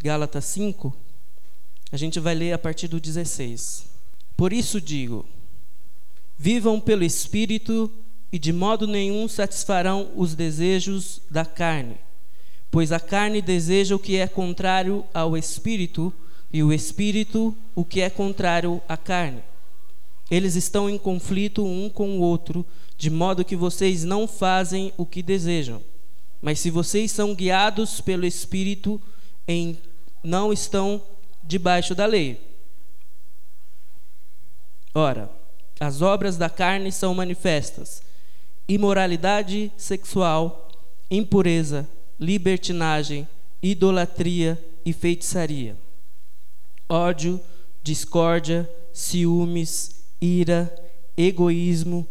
Gálatas 5, a gente vai ler a partir do 16. Por isso digo: vivam pelo Espírito e de modo nenhum satisfarão os desejos da carne, pois a carne deseja o que é contrário ao Espírito, e o Espírito o que é contrário à carne. Eles estão em conflito um com o outro, de modo que vocês não fazem o que desejam. Mas se vocês são guiados pelo Espírito, em, não estão debaixo da lei. Ora, as obras da carne são manifestas: imoralidade sexual, impureza, libertinagem, idolatria e feitiçaria, ódio, discórdia, ciúmes, ira, egoísmo,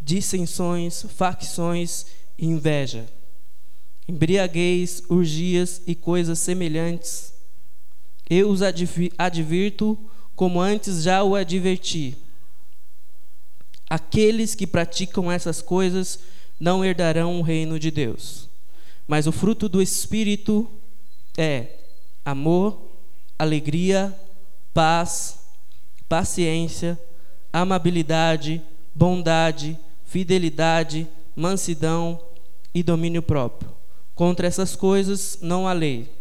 dissensões, facções e inveja, embriaguez, urgias e coisas semelhantes. Eu os advirto como antes já o adverti. Aqueles que praticam essas coisas não herdarão o reino de Deus. Mas o fruto do Espírito é amor, alegria, paz, paciência, amabilidade, bondade, fidelidade, mansidão e domínio próprio. Contra essas coisas não há lei.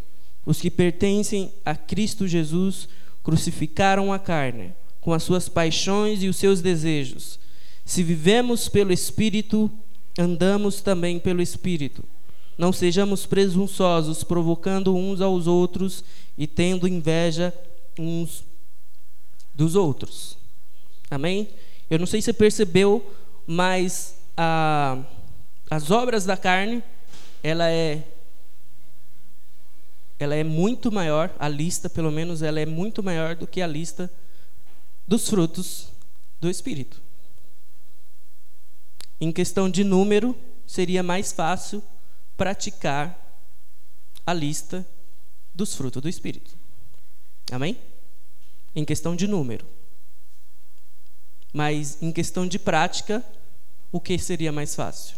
Os que pertencem a Cristo Jesus crucificaram a carne, com as suas paixões e os seus desejos. Se vivemos pelo Espírito, andamos também pelo Espírito. Não sejamos presunçosos, provocando uns aos outros e tendo inveja uns dos outros. Amém? Eu não sei se você percebeu, mas a, as obras da carne, ela é ela é muito maior, a lista, pelo menos, ela é muito maior do que a lista dos frutos do Espírito. Em questão de número, seria mais fácil praticar a lista dos frutos do Espírito. Amém? Em questão de número. Mas em questão de prática, o que seria mais fácil?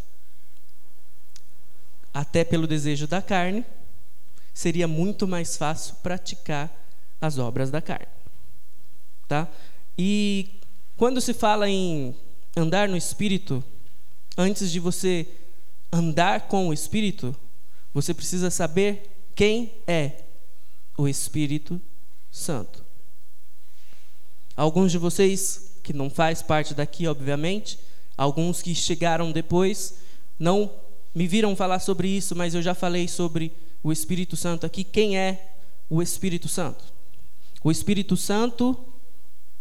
Até pelo desejo da carne, seria muito mais fácil praticar as obras da carne. Tá? E quando se fala em andar no espírito, antes de você andar com o espírito, você precisa saber quem é o Espírito Santo. Alguns de vocês que não faz parte daqui, obviamente, alguns que chegaram depois não me viram falar sobre isso, mas eu já falei sobre o Espírito Santo aqui. Quem é o Espírito Santo? O Espírito Santo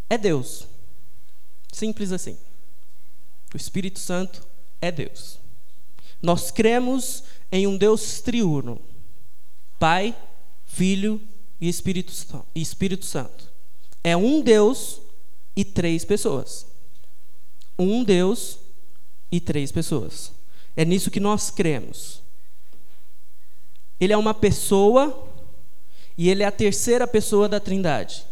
é Deus. Simples assim. O Espírito Santo é Deus. Nós cremos em um Deus triuno: Pai, Filho e Espírito, Espírito Santo. É um Deus e três pessoas. Um Deus e três pessoas. É nisso que nós cremos. Ele é uma pessoa e ele é a terceira pessoa da Trindade.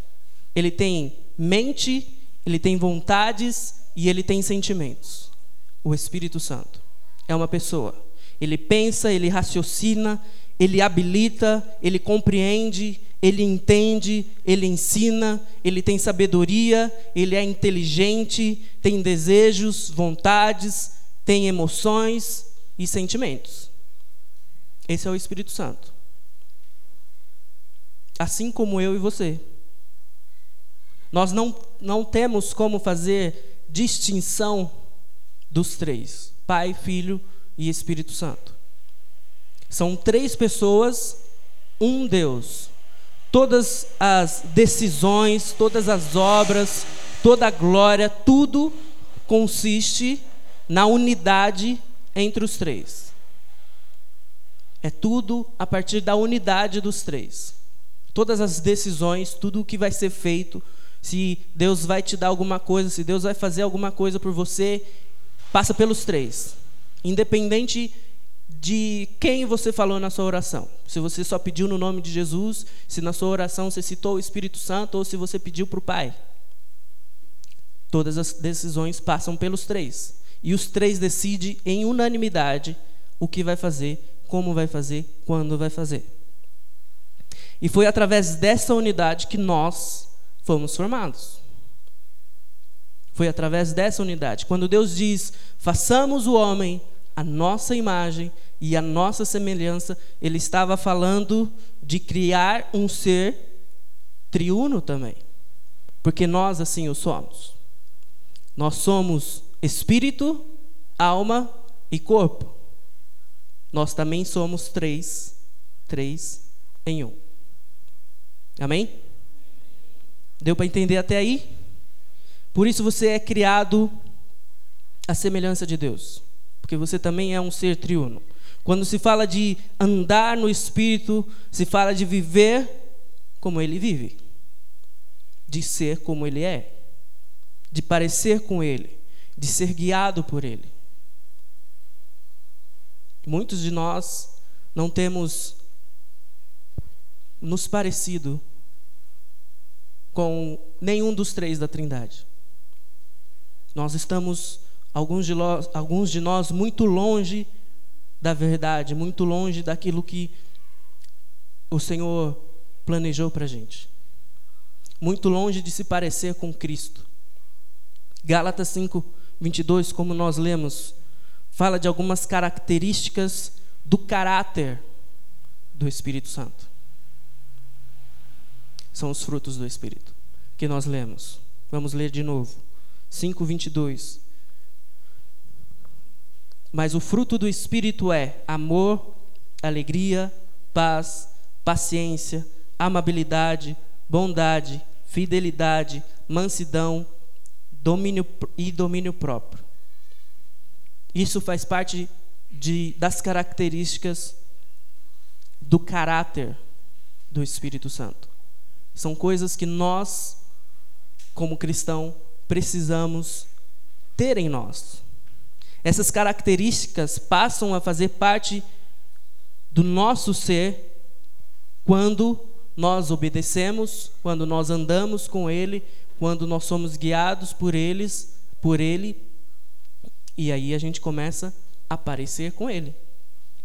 Ele tem mente, ele tem vontades e ele tem sentimentos. O Espírito Santo é uma pessoa. Ele pensa, ele raciocina, ele habilita, ele compreende, ele entende, ele ensina, ele tem sabedoria, ele é inteligente, tem desejos, vontades, tem emoções e sentimentos. Esse é o Espírito Santo. Assim como eu e você. Nós não, não temos como fazer distinção dos três: Pai, Filho e Espírito Santo. São três pessoas, um Deus. Todas as decisões, todas as obras, toda a glória, tudo consiste na unidade entre os três. É tudo a partir da unidade dos três. Todas as decisões, tudo o que vai ser feito, se Deus vai te dar alguma coisa, se Deus vai fazer alguma coisa por você, passa pelos três. Independente de quem você falou na sua oração. Se você só pediu no nome de Jesus, se na sua oração você citou o Espírito Santo ou se você pediu para o Pai. Todas as decisões passam pelos três. E os três decidem em unanimidade o que vai fazer como vai fazer, quando vai fazer. E foi através dessa unidade que nós fomos formados. Foi através dessa unidade. Quando Deus diz: façamos o homem a nossa imagem e a nossa semelhança, Ele estava falando de criar um ser triuno também. Porque nós assim o somos. Nós somos espírito, alma e corpo. Nós também somos três, três em um. Amém? Deu para entender até aí? Por isso você é criado à semelhança de Deus, porque você também é um ser triuno. Quando se fala de andar no Espírito, se fala de viver como Ele vive, de ser como Ele é, de parecer com Ele, de ser guiado por Ele. Muitos de nós não temos nos parecido com nenhum dos três da Trindade. Nós estamos, alguns de nós, alguns de nós muito longe da verdade, muito longe daquilo que o Senhor planejou para a gente. Muito longe de se parecer com Cristo. Gálatas 5, 22, como nós lemos, fala de algumas características do caráter do Espírito Santo. São os frutos do Espírito que nós lemos. Vamos ler de novo. 5, 22. Mas o fruto do Espírito é amor, alegria, paz, paciência, amabilidade, bondade, fidelidade, mansidão domínio, e domínio próprio. Isso faz parte de, das características do caráter do Espírito Santo. São coisas que nós, como cristão, precisamos ter em nós. Essas características passam a fazer parte do nosso ser quando nós obedecemos, quando nós andamos com Ele, quando nós somos guiados por eles, por Ele, e aí a gente começa a parecer com Ele.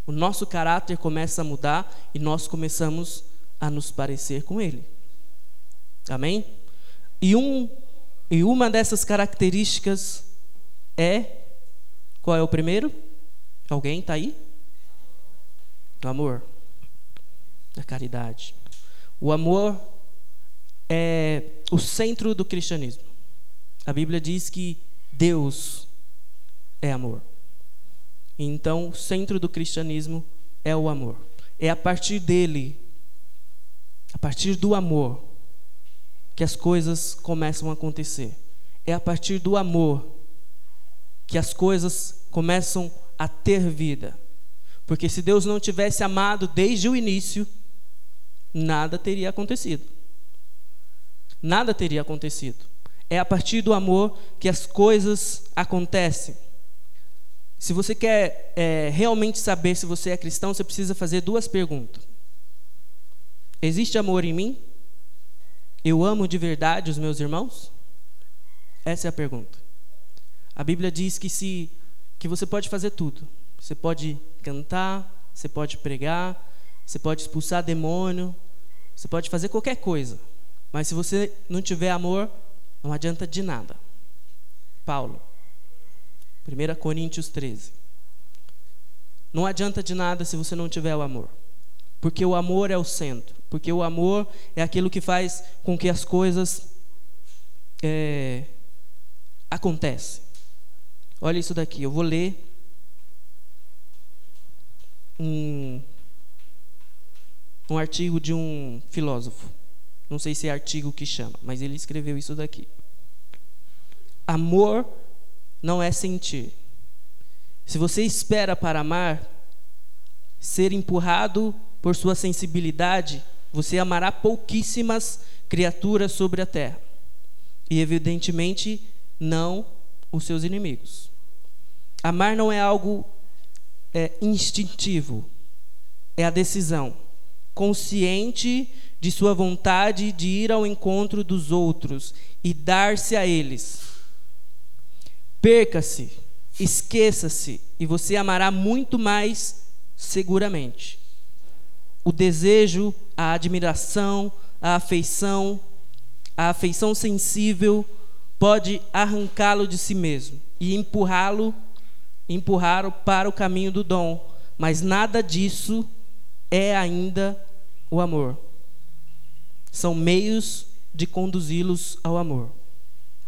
O nosso caráter começa a mudar e nós começamos a nos parecer com Ele. Amém? E um e uma dessas características é. Qual é o primeiro? Alguém está aí? O amor. A caridade. O amor é o centro do cristianismo. A Bíblia diz que Deus é amor. Então, o centro do cristianismo é o amor. É a partir dele, a partir do amor, que as coisas começam a acontecer. É a partir do amor que as coisas começam a ter vida. Porque se Deus não tivesse amado desde o início, nada teria acontecido. Nada teria acontecido. É a partir do amor que as coisas acontecem. Se você quer é, realmente saber se você é cristão, você precisa fazer duas perguntas: Existe amor em mim? Eu amo de verdade os meus irmãos? Essa é a pergunta. A Bíblia diz que se que você pode fazer tudo. Você pode cantar, você pode pregar, você pode expulsar demônio, você pode fazer qualquer coisa. Mas se você não tiver amor, não adianta de nada. Paulo, 1 Coríntios 13. Não adianta de nada se você não tiver o amor. Porque o amor é o centro. Porque o amor é aquilo que faz com que as coisas é. Olha isso daqui, eu vou ler um, um artigo de um filósofo. Não sei se é artigo que chama, mas ele escreveu isso daqui. Amor não é sentir. Se você espera para amar, ser empurrado por sua sensibilidade, você amará pouquíssimas criaturas sobre a terra. E, evidentemente, não os seus inimigos. Amar não é algo é, instintivo, é a decisão consciente de sua vontade de ir ao encontro dos outros e dar-se a eles. Perca-se, esqueça-se, e você amará muito mais seguramente. o desejo, a admiração, a afeição, a afeição sensível pode arrancá-lo de si mesmo e empurrá-lo, empurrá-lo para o caminho do dom, mas nada disso é ainda o amor. São meios de conduzi-los ao amor.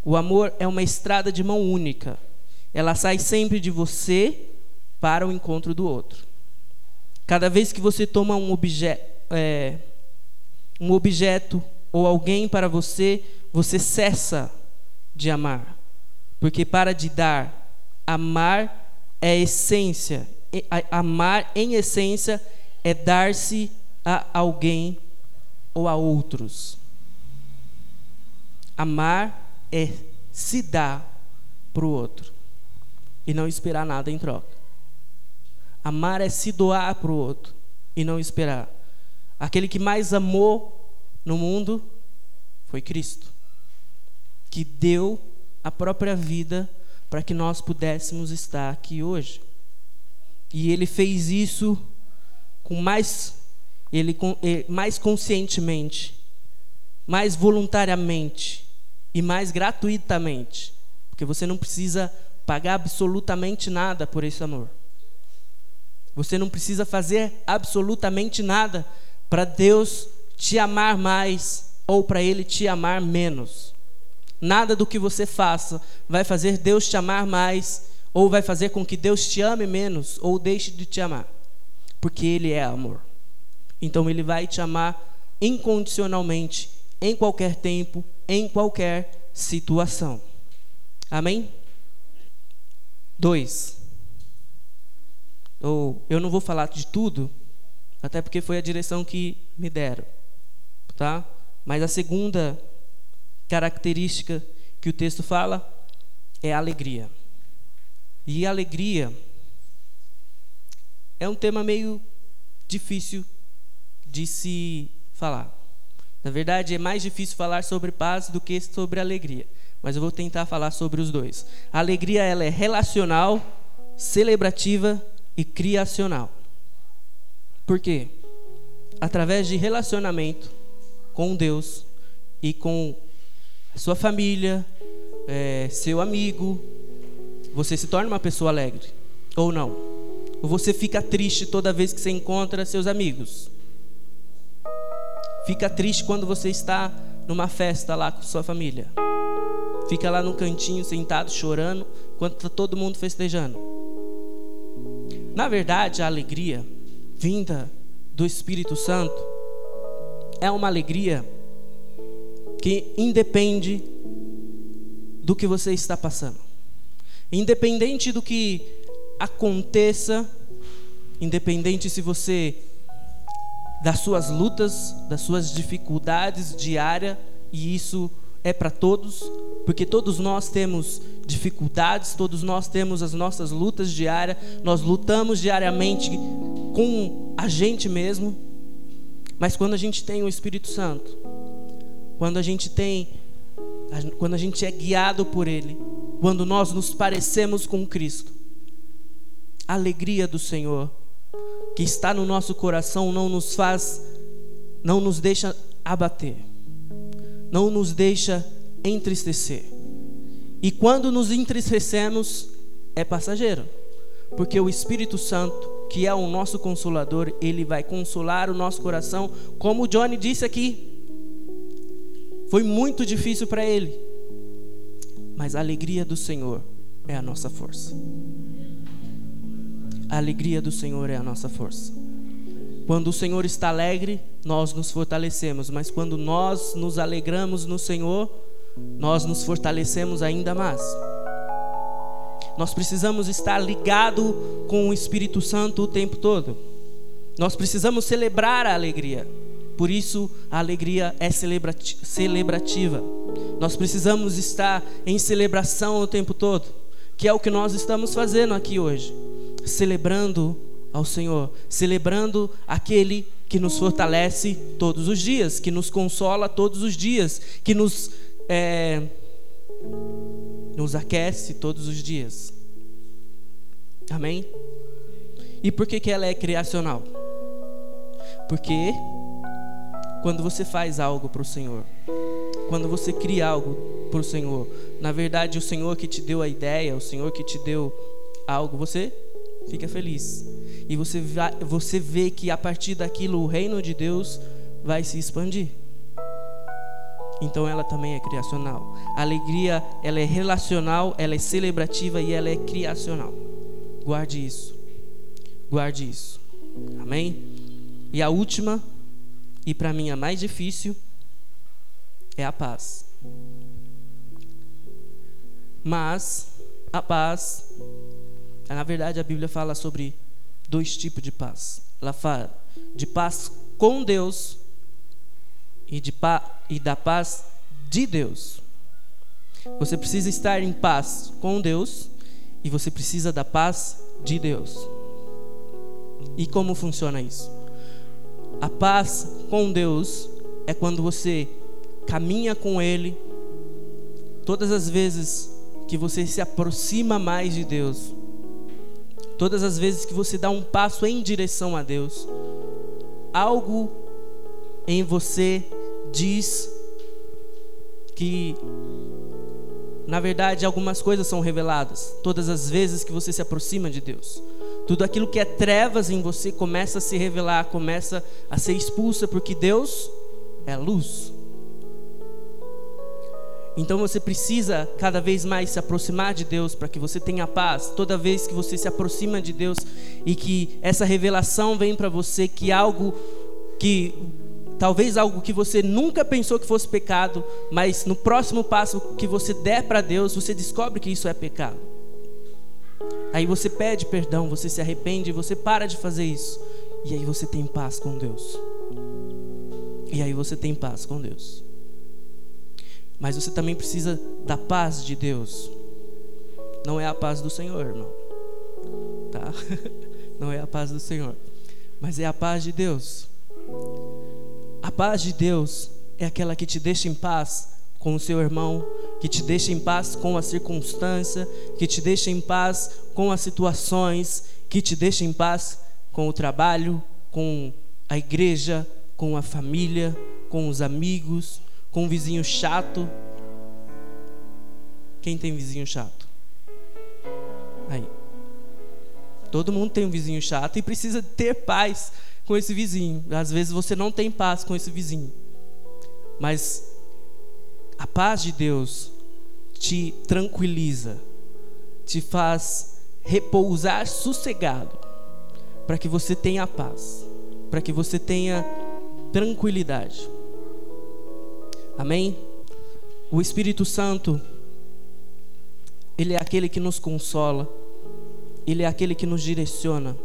O amor é uma estrada de mão única. Ela sai sempre de você para o encontro do outro. Cada vez que você toma um, obje é, um objeto ou alguém para você, você cessa de amar. Porque para de dar, amar é essência. Amar em essência é dar-se a alguém ou a outros. Amar é se dar para o outro e não esperar nada em troca. Amar é se doar para o outro e não esperar. Aquele que mais amou no mundo foi Cristo, que deu a própria vida para que nós pudéssemos estar aqui hoje. E ele fez isso com mais ele mais conscientemente, mais voluntariamente e mais gratuitamente, porque você não precisa pagar absolutamente nada por esse amor. Você não precisa fazer absolutamente nada para Deus te amar mais ou para Ele te amar menos. Nada do que você faça vai fazer Deus te amar mais ou vai fazer com que Deus te ame menos ou deixe de te amar, porque Ele é amor. Então Ele vai te amar incondicionalmente, em qualquer tempo, em qualquer situação. Amém? Dois. Ou eu não vou falar de tudo, até porque foi a direção que me deram, tá? Mas a segunda característica que o texto fala é a alegria. E alegria é um tema meio difícil de se falar. Na verdade, é mais difícil falar sobre paz do que sobre alegria mas eu vou tentar falar sobre os dois. A alegria ela é relacional, celebrativa e criacional. Por quê? Através de relacionamento com Deus e com sua família, é, seu amigo, você se torna uma pessoa alegre ou não? Ou você fica triste toda vez que você encontra seus amigos? Fica triste quando você está numa festa lá com sua família? Fica lá no cantinho sentado chorando, enquanto está todo mundo festejando. Na verdade, a alegria vinda do Espírito Santo é uma alegria que independe do que você está passando. Independente do que aconteça, independente se você das suas lutas, das suas dificuldades diárias, e isso é para todos, porque todos nós temos dificuldades, todos nós temos as nossas lutas diárias, nós lutamos diariamente com a gente mesmo. Mas quando a gente tem o Espírito Santo, quando a gente tem quando a gente é guiado por ele, quando nós nos parecemos com Cristo, a alegria do Senhor que está no nosso coração não nos faz não nos deixa abater não nos deixa entristecer. E quando nos entristecemos, é passageiro, porque o Espírito Santo, que é o nosso consolador, ele vai consolar o nosso coração, como o Johnny disse aqui. Foi muito difícil para ele, mas a alegria do Senhor é a nossa força. A alegria do Senhor é a nossa força. Quando o Senhor está alegre, nós nos fortalecemos, mas quando nós nos alegramos no Senhor, nós nos fortalecemos ainda mais. Nós precisamos estar ligado com o Espírito Santo o tempo todo. Nós precisamos celebrar a alegria. Por isso a alegria é celebrativa. Nós precisamos estar em celebração o tempo todo, que é o que nós estamos fazendo aqui hoje, celebrando ao Senhor, celebrando aquele que nos fortalece todos os dias, que nos consola todos os dias, que nos, é, nos aquece todos os dias. Amém? E por que, que ela é criacional? Porque quando você faz algo para o Senhor, quando você cria algo para o Senhor, na verdade o Senhor que te deu a ideia, o Senhor que te deu algo, você fica feliz. E você, vai, você vê que a partir daquilo o reino de Deus vai se expandir. Então ela também é criacional. A alegria, ela é relacional, ela é celebrativa e ela é criacional. Guarde isso. Guarde isso. Amém? E a última, e para mim a mais difícil, é a paz. Mas a paz, na verdade a Bíblia fala sobre dois tipos de paz. Ela fala de paz com Deus e, de pa e da paz de Deus. Você precisa estar em paz com Deus e você precisa da paz de Deus. E como funciona isso? A paz com Deus é quando você caminha com Ele, todas as vezes que você se aproxima mais de Deus, todas as vezes que você dá um passo em direção a Deus, algo em você diz que, na verdade, algumas coisas são reveladas todas as vezes que você se aproxima de Deus. Tudo aquilo que é trevas em você começa a se revelar, começa a ser expulsa, porque Deus é luz. Então você precisa cada vez mais se aproximar de Deus para que você tenha paz. Toda vez que você se aproxima de Deus e que essa revelação vem para você que algo que talvez algo que você nunca pensou que fosse pecado, mas no próximo passo que você der para Deus, você descobre que isso é pecado. Aí você pede perdão, você se arrepende, você para de fazer isso. E aí você tem paz com Deus. E aí você tem paz com Deus. Mas você também precisa da paz de Deus. Não é a paz do Senhor, irmão. Tá? Não é a paz do Senhor. Mas é a paz de Deus. A paz de Deus é aquela que te deixa em paz com o seu irmão, que te deixa em paz com a circunstância, que te deixa em paz com as situações, que te deixa em paz com o trabalho, com a igreja, com a família, com os amigos, com um vizinho chato. Quem tem vizinho chato? Aí. Todo mundo tem um vizinho chato e precisa ter paz com esse vizinho. Às vezes você não tem paz com esse vizinho. Mas a paz de Deus te tranquiliza, te faz repousar sossegado, para que você tenha paz, para que você tenha tranquilidade. Amém? O Espírito Santo, ele é aquele que nos consola, ele é aquele que nos direciona,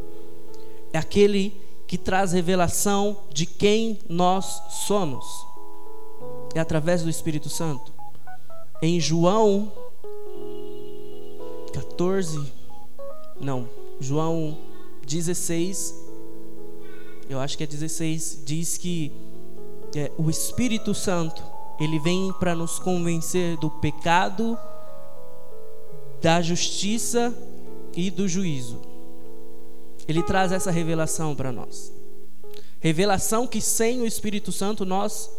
é aquele que traz revelação de quem nós somos. É através do Espírito Santo. Em João 14, não, João 16, eu acho que é 16, diz que é, o Espírito Santo ele vem para nos convencer do pecado, da justiça e do juízo. Ele traz essa revelação para nós. Revelação que sem o Espírito Santo nós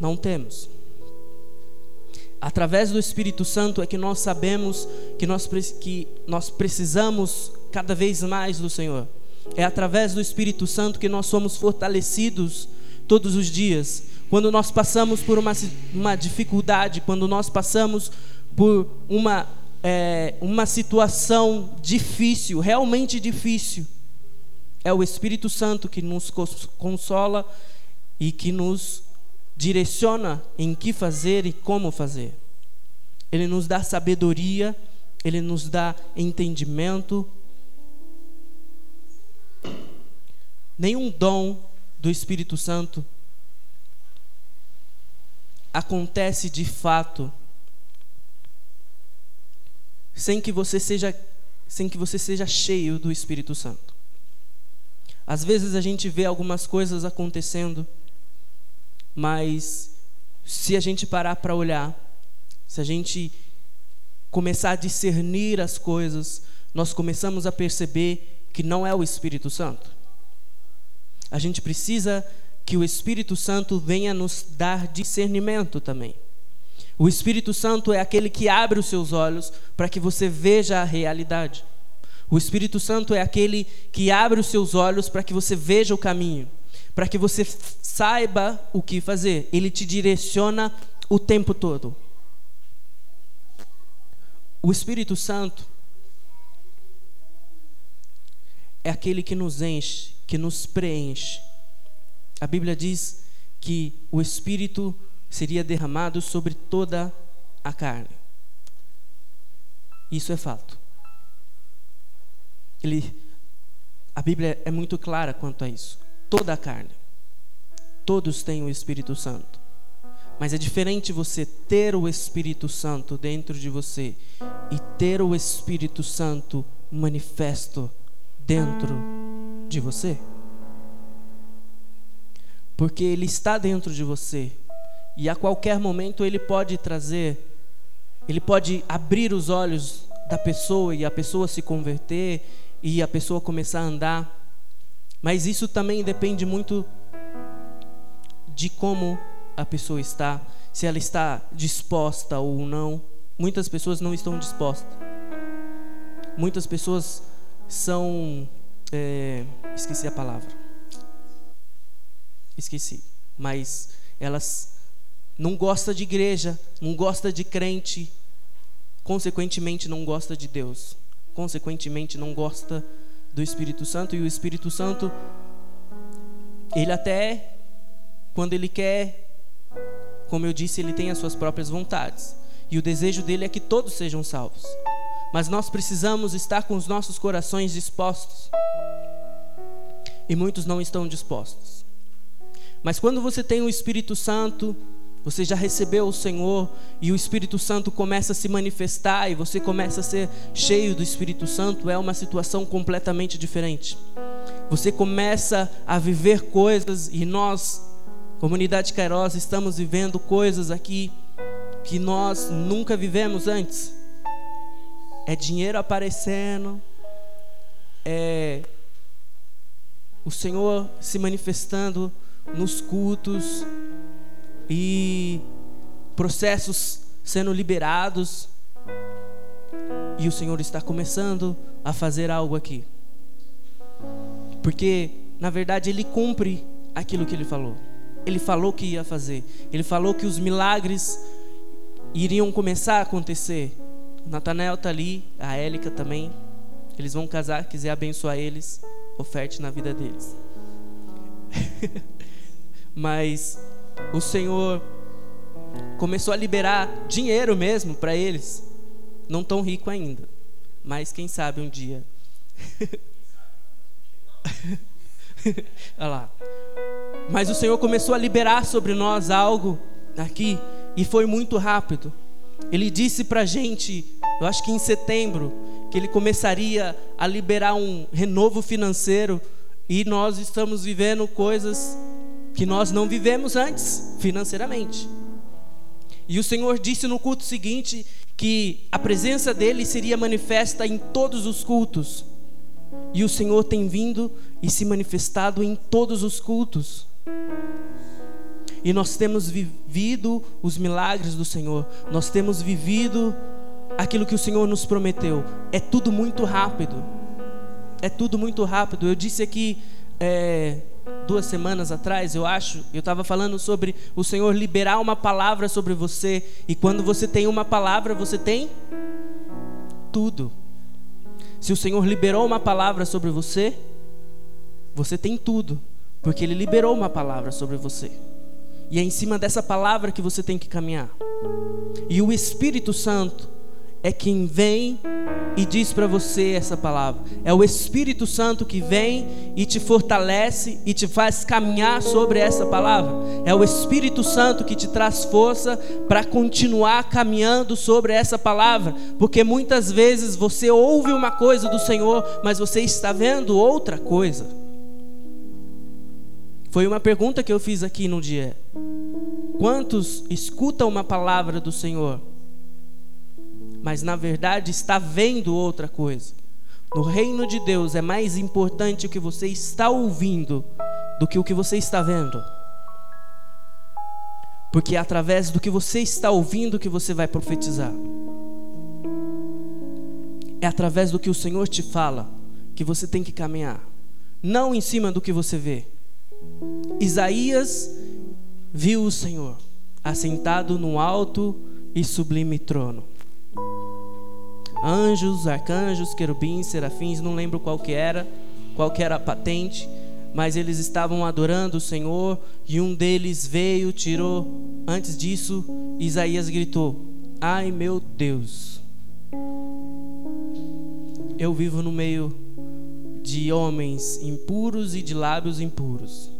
não temos. Através do Espírito Santo é que nós sabemos que nós, que nós precisamos cada vez mais do Senhor. É através do Espírito Santo que nós somos fortalecidos todos os dias quando nós passamos por uma, uma dificuldade, quando nós passamos por uma, é, uma situação difícil, realmente difícil, é o Espírito Santo que nos consola e que nos direciona em que fazer e como fazer. Ele nos dá sabedoria, ele nos dá entendimento. Nenhum dom do Espírito Santo acontece de fato sem que você seja sem que você seja cheio do Espírito Santo. Às vezes a gente vê algumas coisas acontecendo, mas se a gente parar para olhar, se a gente começar a discernir as coisas, nós começamos a perceber que não é o Espírito Santo. a gente precisa que o Espírito Santo venha nos dar discernimento também. O Espírito Santo é aquele que abre os seus olhos para que você veja a realidade. O Espírito Santo é aquele que abre os seus olhos para que você veja o caminho, para que você saiba o que fazer. Ele te direciona o tempo todo. O Espírito Santo é aquele que nos enche, que nos preenche. A Bíblia diz que o Espírito seria derramado sobre toda a carne. Isso é fato. Ele, a Bíblia é muito clara quanto a isso. Toda a carne. Todos têm o Espírito Santo. Mas é diferente você ter o Espírito Santo dentro de você e ter o Espírito Santo manifesto dentro de você. Porque ele está dentro de você e a qualquer momento ele pode trazer, ele pode abrir os olhos da pessoa e a pessoa se converter e a pessoa começar a andar. Mas isso também depende muito de como a pessoa está, se ela está disposta ou não. Muitas pessoas não estão dispostas. Muitas pessoas são. É, esqueci a palavra. Esqueci. Mas elas não gostam de igreja, não gostam de crente, consequentemente não gosta de Deus, consequentemente não gosta do Espírito Santo e o Espírito Santo ele até quando ele quer, como eu disse, ele tem as suas próprias vontades. E o desejo dele é que todos sejam salvos. Mas nós precisamos estar com os nossos corações dispostos. E muitos não estão dispostos. Mas quando você tem o Espírito Santo, você já recebeu o Senhor e o Espírito Santo começa a se manifestar e você começa a ser cheio do Espírito Santo, é uma situação completamente diferente. Você começa a viver coisas e nós, comunidade Kairos, estamos vivendo coisas aqui que nós nunca vivemos antes. É dinheiro aparecendo, é o Senhor se manifestando nos cultos, e processos sendo liberados. E o Senhor está começando a fazer algo aqui. Porque, na verdade, Ele cumpre aquilo que Ele falou. Ele falou que ia fazer. Ele falou que os milagres iriam começar a acontecer. Natanael está ali, a Élica também. Eles vão casar, quiser abençoar eles, oferte na vida deles. Mas o Senhor começou a liberar dinheiro mesmo para eles. Não tão rico ainda, mas quem sabe um dia. Olha lá. Mas o Senhor começou a liberar sobre nós algo aqui e foi muito rápido. Ele disse para gente, eu acho que em setembro, que ele começaria a liberar um renovo financeiro e nós estamos vivendo coisas que nós não vivemos antes financeiramente. E o Senhor disse no culto seguinte que a presença dele seria manifesta em todos os cultos. E o Senhor tem vindo e se manifestado em todos os cultos. E nós temos vivido os milagres do Senhor, nós temos vivido aquilo que o Senhor nos prometeu. É tudo muito rápido. É tudo muito rápido. Eu disse aqui é, duas semanas atrás, eu acho, eu estava falando sobre o Senhor liberar uma palavra sobre você. E quando você tem uma palavra, você tem tudo. Se o Senhor liberou uma palavra sobre você, você tem tudo, porque Ele liberou uma palavra sobre você. E é em cima dessa palavra que você tem que caminhar. E o Espírito Santo é quem vem e diz para você essa palavra. É o Espírito Santo que vem e te fortalece e te faz caminhar sobre essa palavra. É o Espírito Santo que te traz força para continuar caminhando sobre essa palavra, porque muitas vezes você ouve uma coisa do Senhor, mas você está vendo outra coisa. Foi uma pergunta que eu fiz aqui no dia. Quantos escutam uma palavra do Senhor? Mas na verdade está vendo outra coisa. No reino de Deus é mais importante o que você está ouvindo do que o que você está vendo. Porque é através do que você está ouvindo que você vai profetizar. É através do que o Senhor te fala que você tem que caminhar, não em cima do que você vê. Isaías viu o Senhor assentado num alto e sublime trono. Anjos, arcanjos, querubins, serafins, não lembro qual que era, qual que era a patente, mas eles estavam adorando o Senhor e um deles veio, tirou. Antes disso, Isaías gritou: Ai meu Deus, eu vivo no meio de homens impuros e de lábios impuros.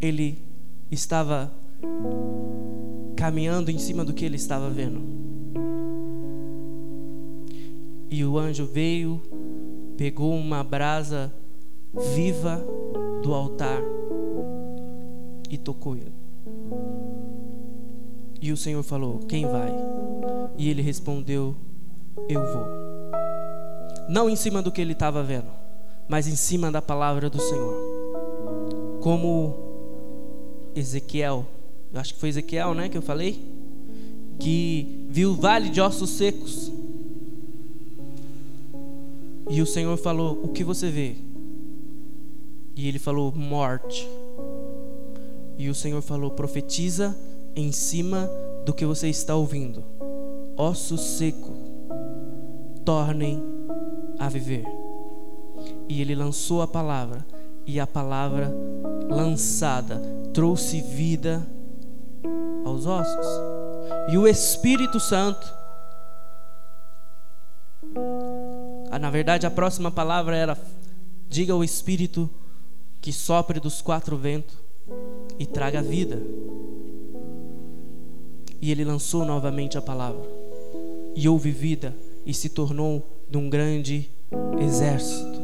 Ele estava caminhando em cima do que ele estava vendo. E o anjo veio, pegou uma brasa viva do altar e tocou ele. E o Senhor falou: Quem vai? E ele respondeu: Eu vou. Não em cima do que ele estava vendo, mas em cima da palavra do Senhor. Como Ezequiel, eu acho que foi Ezequiel, né, que eu falei, que viu o vale de ossos secos. E o Senhor falou: O que você vê? E ele falou: Morte. E o Senhor falou: Profetiza em cima do que você está ouvindo. Osso seco, tornem a viver. E ele lançou a palavra, e a palavra lançada trouxe vida aos ossos. E o Espírito Santo Ah, na verdade, a próxima palavra era: diga ao Espírito que sopre dos quatro ventos e traga vida. E ele lançou novamente a palavra, e houve vida, e se tornou de um grande exército.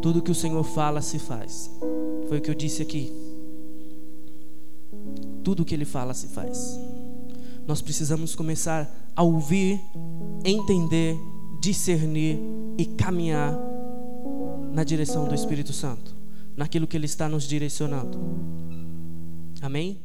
Tudo que o Senhor fala se faz. Foi o que eu disse aqui. Tudo que Ele fala se faz. Nós precisamos começar a ouvir, entender discernir e caminhar na direção do Espírito Santo, naquilo que Ele está nos direcionando. Amém?